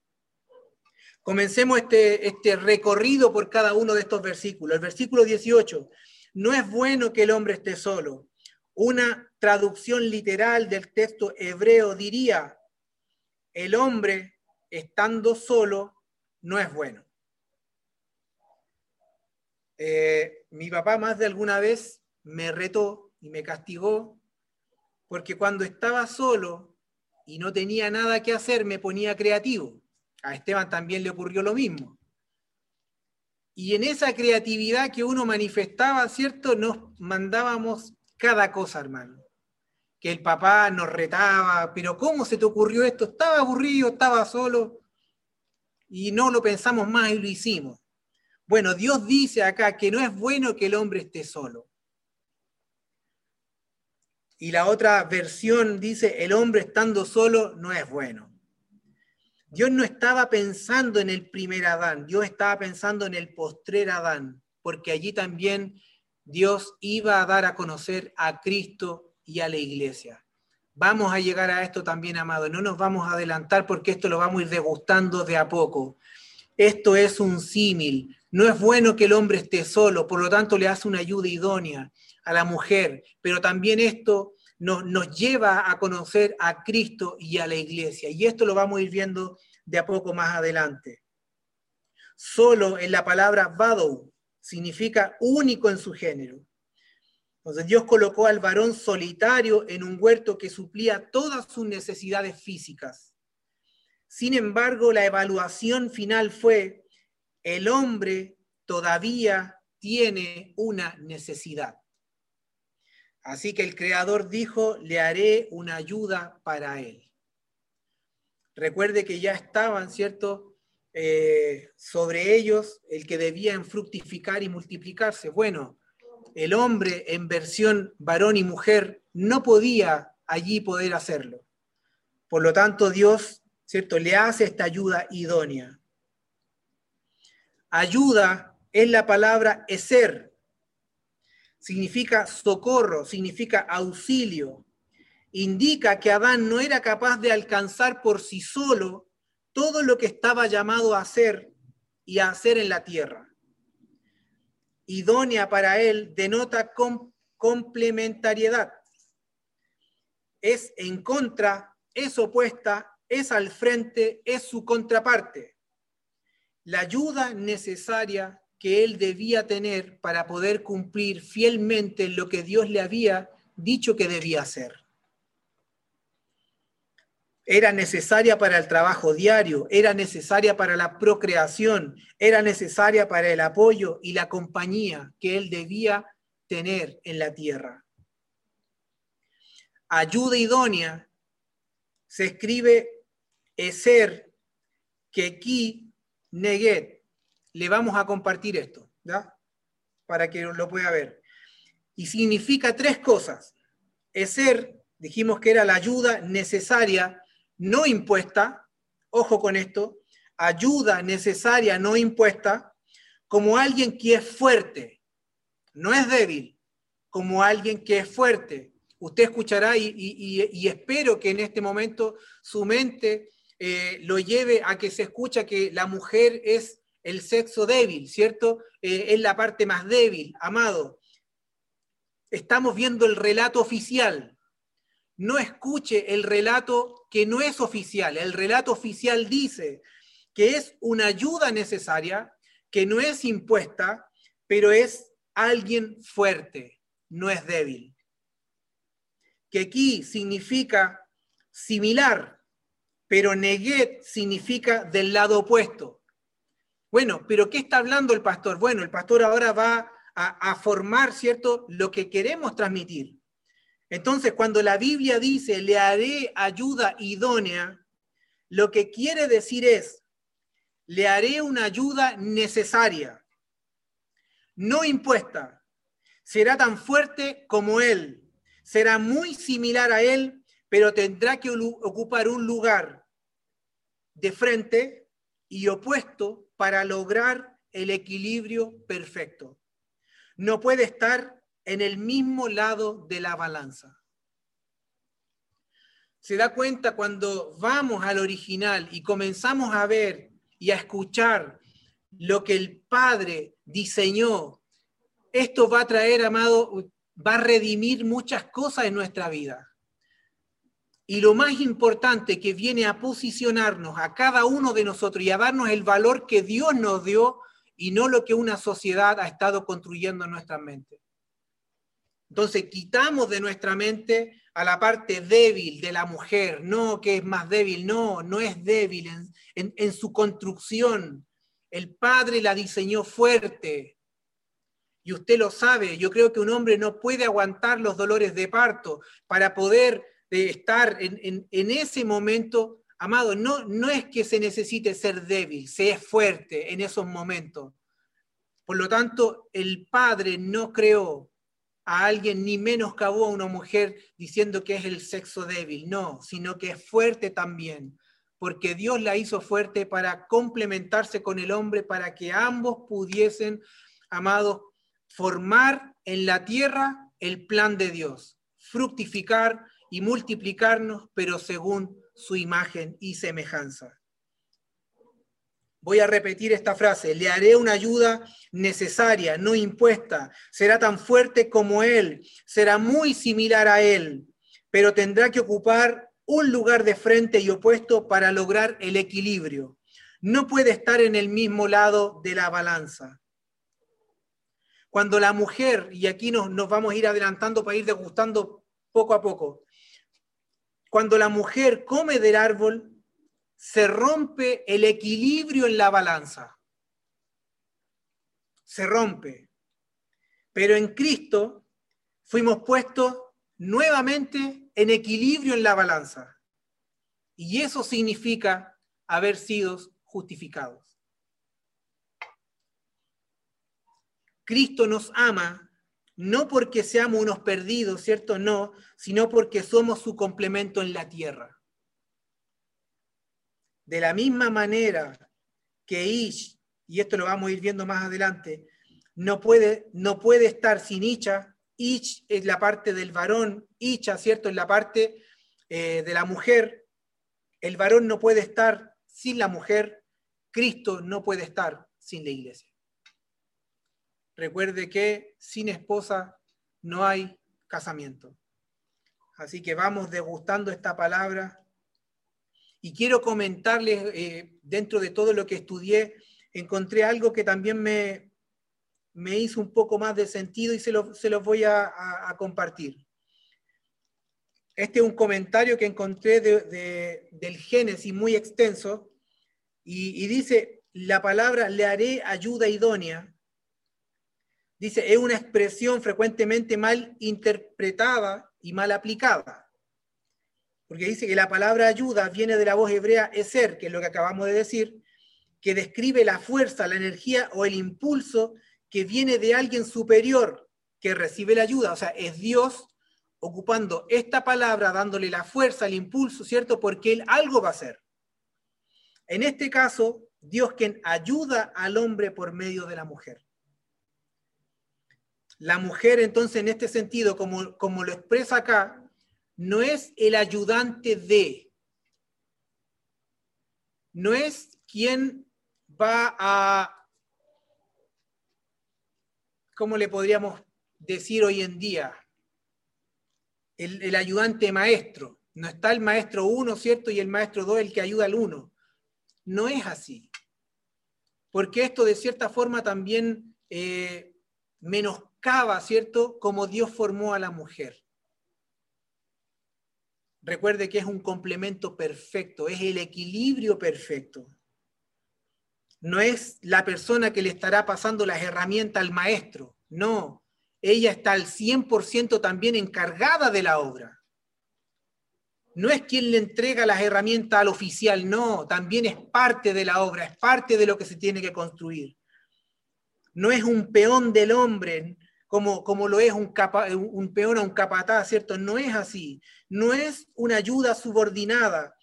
Comencemos este, este recorrido por cada uno de estos versículos. El versículo 18, no es bueno que el hombre esté solo. Una traducción literal del texto hebreo diría, el hombre estando solo no es bueno. Eh, mi papá más de alguna vez me retó y me castigó porque cuando estaba solo y no tenía nada que hacer me ponía creativo. A Esteban también le ocurrió lo mismo. Y en esa creatividad que uno manifestaba, ¿cierto? Nos mandábamos cada cosa, hermano. Que el papá nos retaba, pero ¿cómo se te ocurrió esto? Estaba aburrido, estaba solo. Y no lo pensamos más y lo hicimos. Bueno, Dios dice acá que no es bueno que el hombre esté solo. Y la otra versión dice, el hombre estando solo no es bueno. Dios no estaba pensando en el primer Adán, Dios estaba pensando en el postrer Adán, porque allí también Dios iba a dar a conocer a Cristo y a la iglesia. Vamos a llegar a esto también, amado. No nos vamos a adelantar porque esto lo vamos a ir degustando de a poco. Esto es un símil. No es bueno que el hombre esté solo, por lo tanto le hace una ayuda idónea a la mujer, pero también esto nos, lleva a conocer a Cristo y a la iglesia. Y esto lo vamos a ir viendo de a poco más adelante. Solo en la palabra Vadou significa único en su género. Entonces Dios colocó al varón solitario en un huerto que suplía todas sus necesidades físicas. Sin embargo, la evaluación final fue, el hombre todavía tiene una necesidad. Así que el Creador dijo, le haré una ayuda para él. Recuerde que ya estaban, ¿cierto? Eh, sobre ellos el que debían fructificar y multiplicarse. Bueno, el hombre en versión varón y mujer no podía allí poder hacerlo. Por lo tanto, Dios, ¿cierto? Le hace esta ayuda idónea. Ayuda es la palabra eser, significa socorro, significa auxilio. Indica que Adán no era capaz de alcanzar por sí solo todo lo que estaba llamado a hacer y a hacer en la tierra. Idónea para él denota complementariedad. Es en contra, es opuesta, es al frente, es su contraparte. La ayuda necesaria que él debía tener para poder cumplir fielmente lo que Dios le había dicho que debía hacer. Era necesaria para el trabajo diario, era necesaria para la procreación, era necesaria para el apoyo y la compañía que él debía tener en la tierra. Ayuda idónea se escribe Eser Keki Neget le vamos a compartir esto, ¿ya? Para que lo pueda ver. Y significa tres cosas. Es ser, dijimos que era la ayuda necesaria, no impuesta, ojo con esto, ayuda necesaria, no impuesta, como alguien que es fuerte, no es débil, como alguien que es fuerte. Usted escuchará y, espero que en este momento su mente eh, lo lleve a que se escucha que la mujer es el sexo débil, ¿cierto? Eh, es la parte más débil, amado. Estamos viendo el relato oficial. No escuche el relato que no es oficial. El relato oficial dice que es una ayuda necesaria, que no es impuesta, pero es alguien fuerte, no es débil. Que aquí significa similar, pero neguet significa del lado opuesto. Bueno, pero ¿qué está hablando el pastor? Bueno, el pastor ahora va a, a, formar, ¿cierto?, lo que queremos transmitir. Entonces, cuando la Biblia dice, le haré ayuda idónea, lo que quiere decir es, le haré una ayuda necesaria, no impuesta. Será tan fuerte como él, será muy similar a él, pero tendrá que ocupar un lugar de frente y opuesto para lograr el equilibrio perfecto. No puede estar en el mismo lado de la balanza. Se da cuenta cuando vamos al original y comenzamos a ver y a escuchar lo que el Padre diseñó, esto va a traer, amado, va a redimir muchas cosas en nuestra vida. Y lo más importante que viene a posicionarnos a cada uno de nosotros y a darnos el valor que Dios nos dio y no lo que una sociedad ha estado construyendo en nuestra mente. Entonces quitamos de nuestra mente a la parte débil de la mujer, no que es más débil, no, no es débil en, en su construcción. El Padre la diseñó fuerte, y usted lo sabe, yo creo que un hombre no puede aguantar los dolores de parto para poder de estar en, ese momento, amado, no, no es que se necesite ser débil, se es fuerte en esos momentos. Por lo tanto, el Padre no creó a alguien ni menoscabó a una mujer diciendo que es el sexo débil, no, sino que es fuerte también, porque Dios la hizo fuerte para complementarse con el hombre, para que ambos pudiesen, amados, formar en la tierra el plan de Dios, fructificar, y multiplicarnos, pero según su imagen y semejanza. Voy a repetir esta frase, le haré una ayuda necesaria, no impuesta, será tan fuerte como Él, será muy similar a Él, pero tendrá que ocupar un lugar de frente y opuesto para lograr el equilibrio. No puede estar en el mismo lado de la balanza. Cuando la mujer, y aquí nos, vamos a ir adelantando para ir degustando poco a poco, cuando la mujer come del árbol, se rompe el equilibrio en la balanza. Se rompe. Pero en Cristo fuimos puestos nuevamente en equilibrio en la balanza. Y eso significa haber sido justificados. Cristo nos ama no porque seamos unos perdidos, ¿cierto? No, sino porque somos su complemento en la tierra. De la misma manera que Ish, y esto lo vamos a ir viendo más adelante, no puede, no puede estar sin Icha, Ish es la parte del varón, Icha, ¿cierto? Es la parte eh, de la mujer. El varón no puede estar sin la mujer, Cristo no puede estar sin la iglesia. Recuerde que sin esposa no hay casamiento. Así que vamos degustando esta palabra. Y quiero comentarles, eh, dentro de todo lo que estudié, encontré algo que también me, me hizo un poco más de sentido y se los se voy a, compartir. Este es un comentario que encontré del Génesis muy extenso y, y dice, la palabra le haré ayuda idónea dice, es una expresión frecuentemente mal interpretada y mal aplicada. Porque dice que la palabra ayuda viene de la voz hebrea eser, que es lo que acabamos de decir, que describe la fuerza, la energía o el impulso que viene de alguien superior que recibe la ayuda. O sea, es Dios ocupando esta palabra, dándole la fuerza, el impulso, ¿cierto? Porque Él algo va a hacer. En este caso, Dios quien ayuda al hombre por medio de la mujer. La mujer entonces en este sentido, como, como lo expresa acá, no es el ayudante de, no es quien va a, ¿cómo le podríamos decir hoy en día? El, ayudante maestro. No está el maestro 1, ¿cierto? Y el maestro 2, el que ayuda al 1. No es así. Porque esto de cierta forma también eh, menoscaba, ¿cierto?, como Dios formó a la mujer. Recuerde que es un complemento perfecto, es el equilibrio perfecto. No es la persona que le estará pasando las herramientas al maestro, no. Ella está al 100% también encargada de la obra. No es quien le entrega las herramientas al oficial, no, también es parte de la obra, es parte de lo que se tiene que construir. No es un peón del hombre, como, como lo es un, un peón a un capataz, ¿cierto? No es así. No es una ayuda subordinada.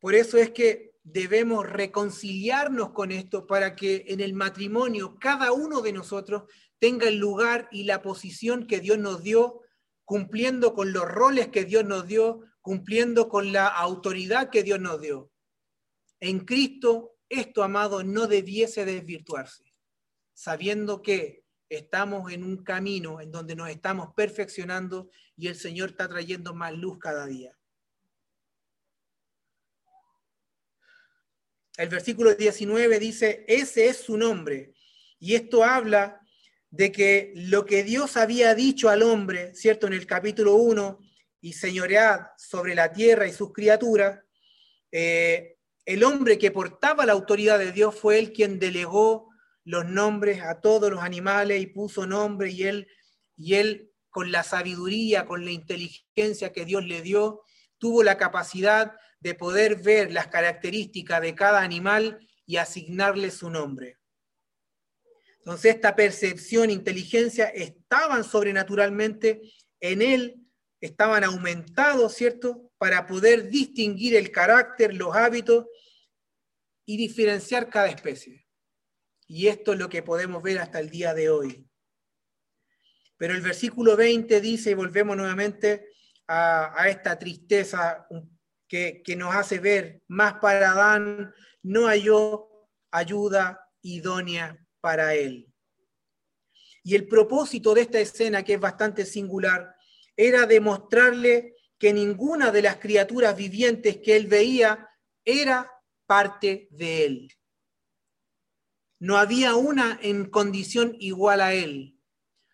Por eso es que debemos reconciliarnos con esto para que en el matrimonio cada uno de nosotros tenga el lugar y la posición que Dios nos dio, cumpliendo con los roles que Dios nos dio, cumpliendo con la autoridad que Dios nos dio. En Cristo, esto, amado, no debiese desvirtuarse sabiendo que estamos en un camino en donde nos estamos perfeccionando y el Señor está trayendo más luz cada día. El versículo 19 dice, ese es su nombre. Y esto habla de que lo que Dios había dicho al hombre, ¿cierto? En el capítulo 1, y señoread sobre la tierra y sus criaturas, eh, el hombre que portaba la autoridad de Dios fue el quien delegó los nombres a todos los animales y puso nombre y él, y él con la sabiduría, con la inteligencia que Dios le dio, tuvo la capacidad de poder ver las características de cada animal y asignarle su nombre. Entonces esta percepción, inteligencia estaban sobrenaturalmente en él, estaban aumentados, ¿cierto? Para poder distinguir el carácter, los hábitos y diferenciar cada especie. Y esto es lo que podemos ver hasta el día de hoy. Pero el versículo 20 dice, y volvemos nuevamente a, esta tristeza que, que, nos hace ver, más para Adán no halló ayuda idónea para él. Y el propósito de esta escena, que es bastante singular, era demostrarle que ninguna de las criaturas vivientes que él veía era parte de él. No había una en condición igual a él.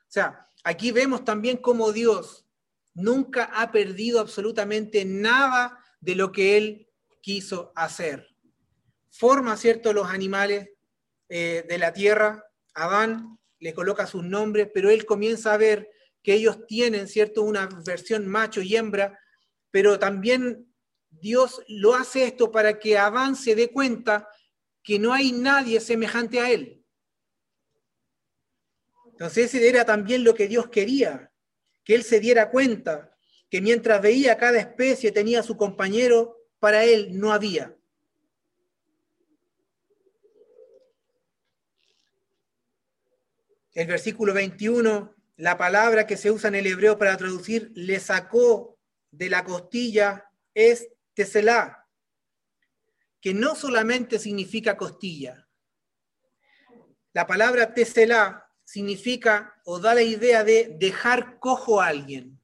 O sea, aquí vemos también cómo Dios nunca ha perdido absolutamente nada de lo que él quiso hacer. Forma, ¿cierto?, los animales eh, de la tierra. Adán le coloca sus nombres, pero él comienza a ver que ellos tienen, ¿cierto?, una versión macho y hembra, pero también Dios lo hace esto para que Adán se dé cuenta que no hay nadie semejante a él. Entonces ese era también lo que Dios quería, que él se diera cuenta que mientras veía cada especie tenía su compañero, para él no había. El versículo 21, la palabra que se usa en el hebreo para traducir le sacó de la costilla es teselá, que no solamente significa costilla. La palabra teselá significa o da la idea de dejar cojo a alguien,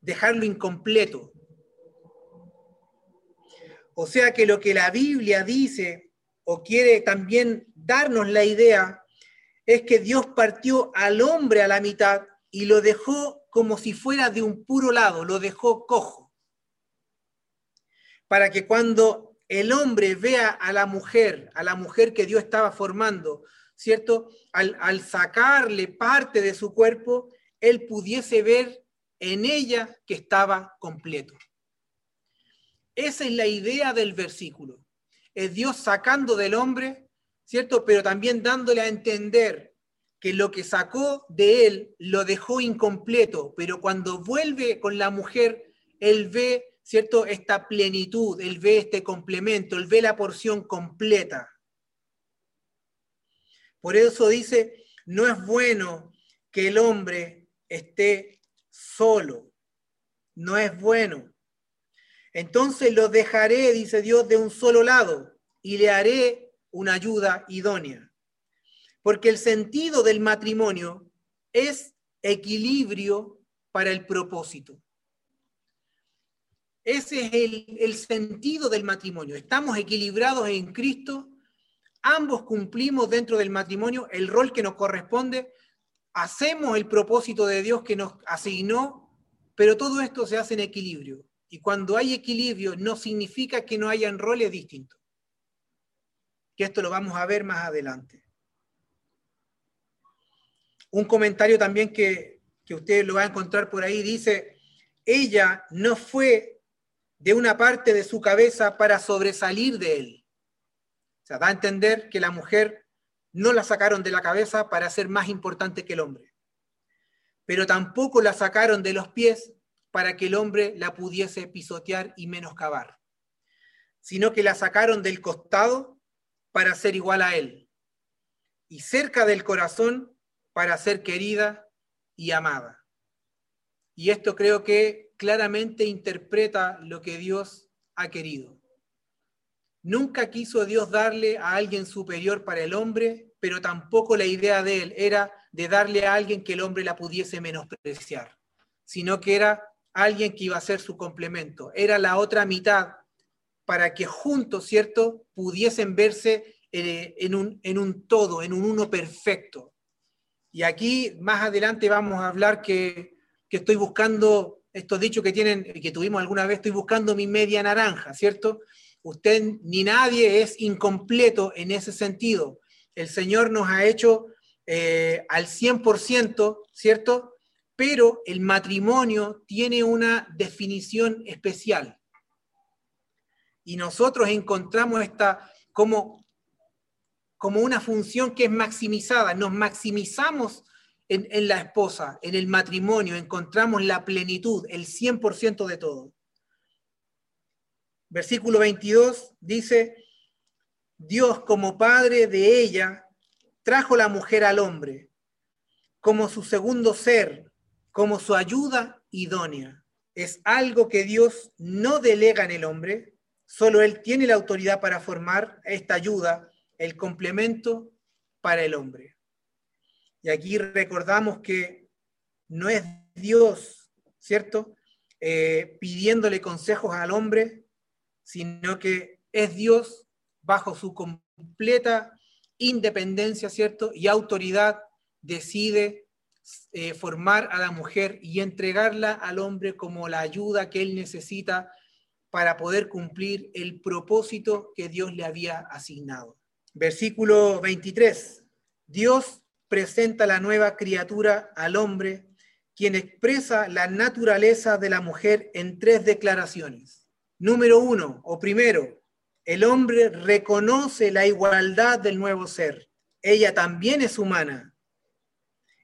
dejarlo incompleto. O sea que lo que la Biblia dice o quiere también darnos la idea es que Dios partió al hombre a la mitad y lo dejó como si fuera de un puro lado, lo dejó cojo para que cuando el hombre vea a la mujer, a la mujer que Dios estaba formando, ¿cierto? Al, sacarle parte de su cuerpo, él pudiese ver en ella que estaba completo. Esa es la idea del versículo. Es Dios sacando del hombre, ¿cierto? Pero también dándole a entender que lo que sacó de él lo dejó incompleto, pero cuando vuelve con la mujer, él ve ¿cierto? Esta plenitud, él ve este complemento, él ve la porción completa. Por eso dice, no es bueno que el hombre esté solo, no es bueno. Entonces lo dejaré, dice Dios, de un solo lado y le haré una ayuda idónea. Porque el sentido del matrimonio es equilibrio para el propósito. Ese es el, sentido del matrimonio. Estamos equilibrados en Cristo, ambos cumplimos dentro del matrimonio el rol que nos corresponde, hacemos el propósito de Dios que nos asignó, pero todo esto se hace en equilibrio. Y cuando hay equilibrio no significa que no hayan roles distintos. Que esto lo vamos a ver más adelante. Un comentario también que, que usted lo va a encontrar por ahí dice, ella no fue de una parte de su cabeza para sobresalir de él. O sea, da a entender que la mujer no la sacaron de la cabeza para ser más importante que el hombre. Pero tampoco la sacaron de los pies para que el hombre la pudiese pisotear y menoscabar, sino que la sacaron del costado para ser igual a él, y cerca del corazón para ser querida y amada. Y esto creo que claramente interpreta lo que Dios ha querido. Nunca quiso Dios darle a alguien superior para el hombre, pero tampoco la idea de él era de darle a alguien que el hombre la pudiese menospreciar, sino que era alguien que iba a ser su complemento. Era la otra mitad para que juntos, ¿cierto?, pudiesen verse eh, en, un, en un todo, en un uno perfecto. Y aquí más adelante vamos a hablar que, que estoy buscando estos dichos que tienen, que tuvimos alguna vez, estoy buscando mi media naranja, ¿cierto? Usted ni nadie es incompleto en ese sentido. El Señor nos ha hecho eh, al 100%, ¿cierto? pero el matrimonio tiene una definición especial. Y nosotros encontramos esta como, como una función que es maximizada. Nos maximizamos en, la esposa, en el matrimonio, encontramos la plenitud, el 100% de todo. Versículo 22 dice, Dios como padre de ella trajo la mujer al hombre como su segundo ser como su ayuda idónea. Es algo que Dios no delega en el hombre, solo Él tiene la autoridad para formar esta ayuda, el complemento para el hombre. Y aquí recordamos que no es Dios, ¿cierto? Eh, pidiéndole consejos al hombre, sino que es Dios bajo su completa independencia, ¿cierto? Y autoridad decide eh, formar a la mujer y entregarla al hombre como la ayuda que él necesita para poder cumplir el propósito que Dios le había asignado. Versículo 23. Dios presenta la nueva criatura al hombre, quien expresa la naturaleza de la mujer en tres declaraciones. Número uno, o primero, el hombre reconoce la igualdad del nuevo ser. Ella también es humana,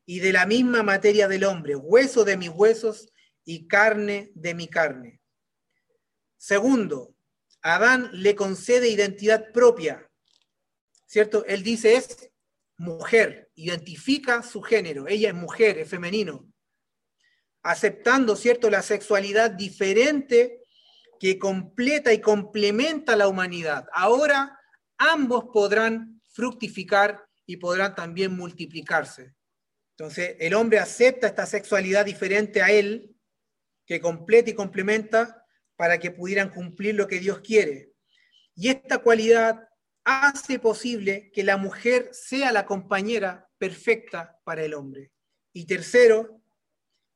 y de la misma materia del hombre, hueso de mis huesos y carne de mi carne. Segundo, Adán le concede identidad propia, ¿cierto? Él dice es mujer, identifica su género, ella es mujer, es femenino, aceptando, ¿cierto?, la sexualidad diferente que completa y complementa la humanidad. Ahora ambos podrán fructificar y podrán también multiplicarse. Entonces, el hombre acepta esta sexualidad diferente a él, que completa y complementa para que pudieran cumplir lo que Dios quiere. Y esta cualidad hace posible que la mujer sea la compañera perfecta para el hombre. Y tercero,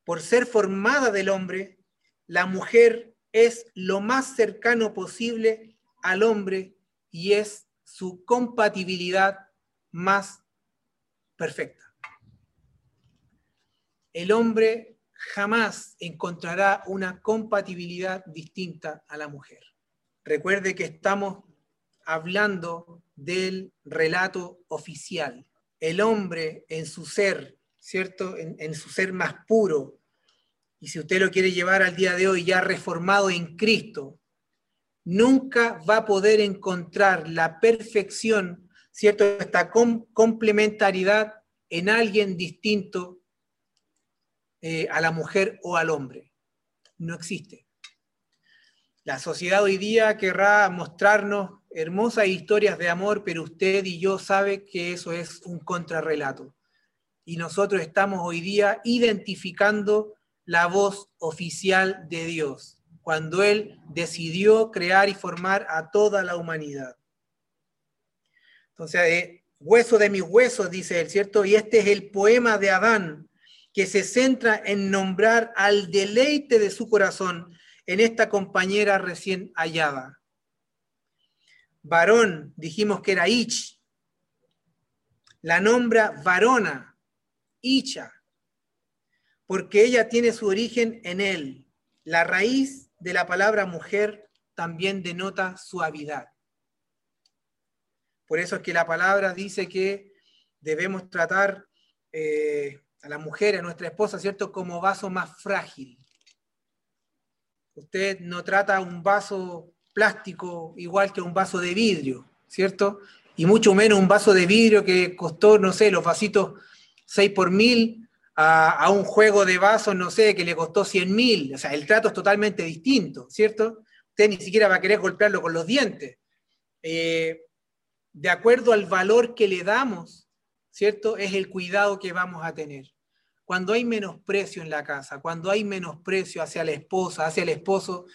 por ser formada del hombre, la mujer es lo más cercano posible al hombre y es su compatibilidad más perfecta el hombre jamás encontrará una compatibilidad distinta a la mujer. Recuerde que estamos hablando del relato oficial. El hombre en su ser, ¿cierto? En, su ser más puro y si usted lo quiere llevar al día de hoy ya reformado en Cristo, nunca va a poder encontrar la perfección, ¿cierto? Esta complementariedad en alguien distinto eh, a la mujer o al hombre. No existe. La sociedad hoy día querrá mostrarnos hermosas historias de amor, pero usted y yo sabe que eso es un contrarrelato. Y nosotros estamos hoy día identificando la voz oficial de Dios, cuando Él decidió crear y formar a toda la humanidad. Entonces, eh, hueso de mis huesos, dice él, ¿cierto? Y este es el poema de Adán, que se centra en nombrar al deleite de su corazón en esta compañera recién hallada. Varón, dijimos que era Ich, la nombra varona, Icha, porque ella tiene su origen en él. La raíz de la palabra mujer también denota suavidad. Por eso es que la palabra dice que debemos tratar eh, a la mujer, a nuestra esposa, ¿cierto?, como vaso más frágil. Usted no trata un vaso plástico igual que un vaso de vidrio, ¿cierto? Y mucho menos un vaso de vidrio que costó, no sé, los vasitos 6 por mil a, un juego de vasos, no sé, que le costó 100 mil. O sea, el trato es totalmente distinto, ¿cierto? Usted ni siquiera va a querer golpearlo con los dientes. Eh, de acuerdo al valor que le damos, ¿cierto? Es el cuidado que vamos a tener. Cuando hay menosprecio en la casa, cuando hay menosprecio hacia la esposa, hacia el esposo,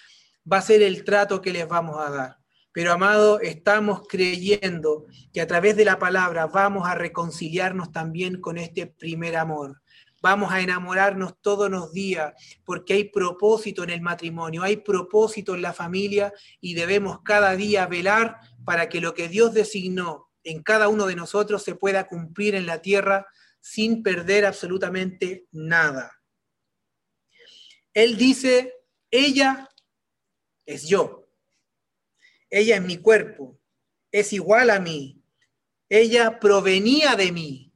va a ser el trato que les vamos a dar. Pero amado, estamos creyendo que a través de la palabra vamos a reconciliarnos también con este primer amor. Vamos a enamorarnos todos los días porque hay propósito en el matrimonio, hay propósito en la familia y debemos cada día velar para que lo que Dios designó en cada uno de nosotros se pueda cumplir en la tierra sin perder absolutamente nada. Él dice, ella es yo, ella es mi cuerpo, es igual a mí, ella provenía de mí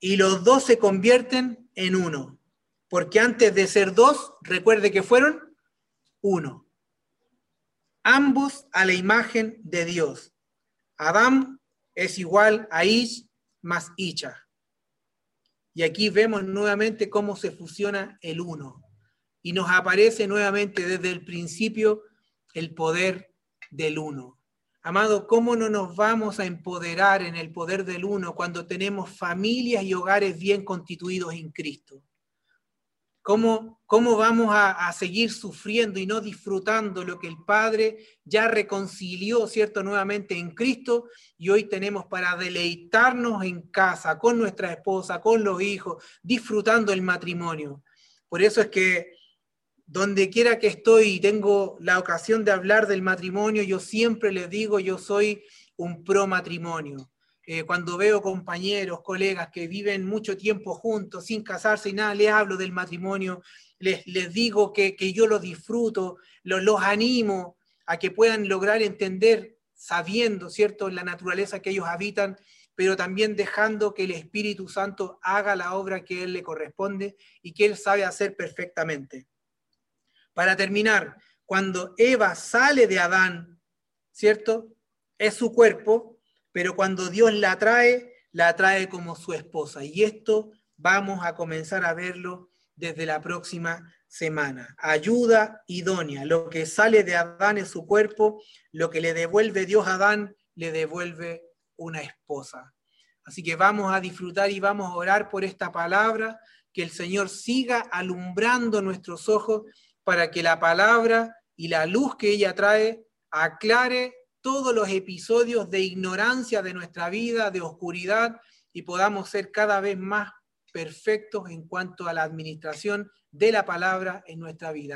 y los dos se convierten en uno. Porque antes de ser dos, recuerde que fueron uno. Ambos a la imagen de Dios. Adán es igual a Ish más Icha. Y aquí vemos nuevamente cómo se fusiona el uno. Y nos aparece nuevamente desde el principio el poder del uno. Amado, ¿cómo no nos vamos a empoderar en el poder del uno cuando tenemos familias y hogares bien constituidos en Cristo? ¿Cómo, cómo vamos a, a, seguir sufriendo y no disfrutando lo que el Padre ya reconcilió, ¿cierto?, nuevamente en Cristo y hoy tenemos para deleitarnos en casa, con nuestra esposa, con los hijos, disfrutando el matrimonio. Por eso es que donde quiera que estoy y tengo la ocasión de hablar del matrimonio, yo siempre les digo, yo soy un pro matrimonio. Eh, cuando veo compañeros, colegas que viven mucho tiempo juntos, sin casarse y nada, les hablo del matrimonio, les, les digo que, yo lo disfruto, los, los animo a que puedan lograr entender, sabiendo, ¿cierto?, la naturaleza que ellos habitan, pero también dejando que el Espíritu Santo haga la obra que Él le corresponde y que Él sabe hacer perfectamente. Para terminar, cuando Eva sale de Adán, ¿cierto? Es su cuerpo, pero cuando Dios la trae, la trae como su esposa. Y esto vamos a comenzar a verlo desde la próxima semana. Ayuda idónea. Lo que sale de Adán es su cuerpo, lo que le devuelve Dios a Adán, le devuelve una esposa. Así que vamos a disfrutar y vamos a orar por esta palabra, que el Señor siga alumbrando nuestros ojos para que la palabra y la luz que ella trae aclare todos los episodios de ignorancia de nuestra vida, de oscuridad, y podamos ser cada vez más perfectos en cuanto a la administración de la palabra en nuestra vida.